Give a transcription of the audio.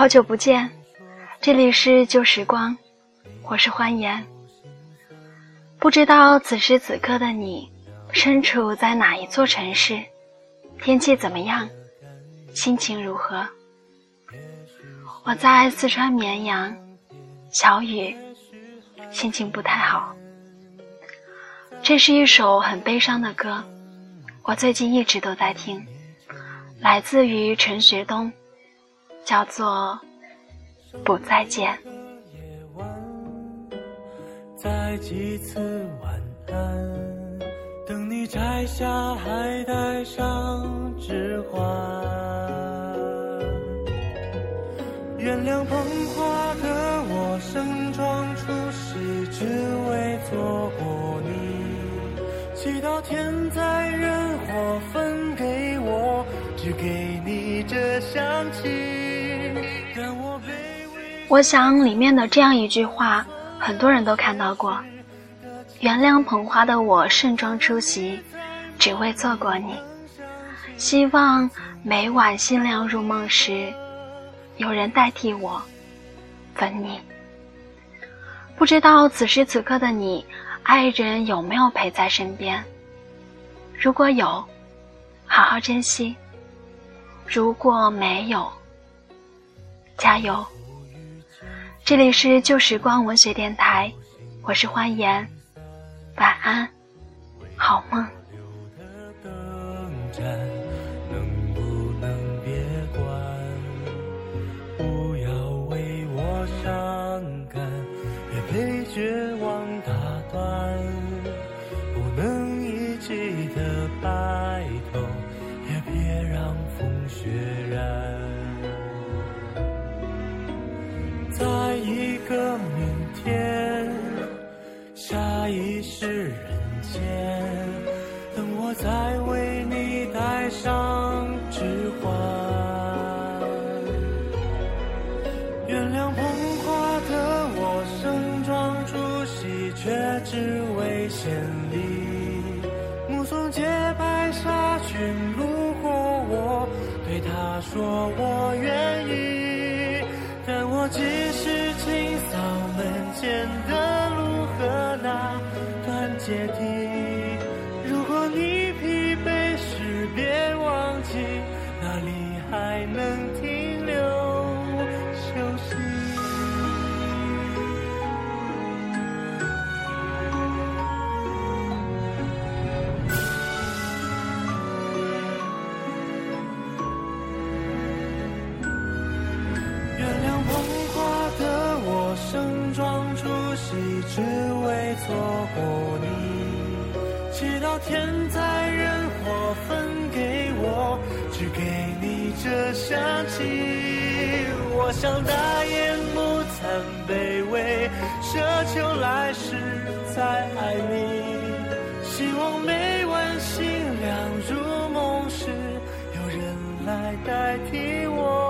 好久不见，这里是旧时光，我是欢颜。不知道此时此刻的你身处在哪一座城市，天气怎么样，心情如何？我在四川绵阳，小雨，心情不太好。这是一首很悲伤的歌，我最近一直都在听，来自于陈学冬。叫做不再见。再几次晚安，等你摘下还带上指环。原谅捧花的我盛装出席，只为错过你。祈祷天灾人祸，你这香气。我想里面的这样一句话，很多人都看到过。原谅捧花的我盛装出席，只为错过你。希望每晚星亮入梦时，有人代替我吻你。不知道此时此刻的你，爱人有没有陪在身边？如果有，好好珍惜；如果没有，加油。这里是旧时光文学电台，我是欢颜，晚安，好梦。不能别管？不要为我伤感，别被绝望是人间，等我再为你戴上指环。原谅捧花的我盛装出席，却只为献礼。目送洁白纱裙路过我，对他说我愿意。但我阶梯。如果你疲惫时，别忘记哪里还能停留休息。原谅捧花的我盛装出席，只为错过。天灾人祸分给我，只给你这香气。我想大言不惭卑微，奢求来世再爱你。希望每晚星亮入梦时，有人来代替我。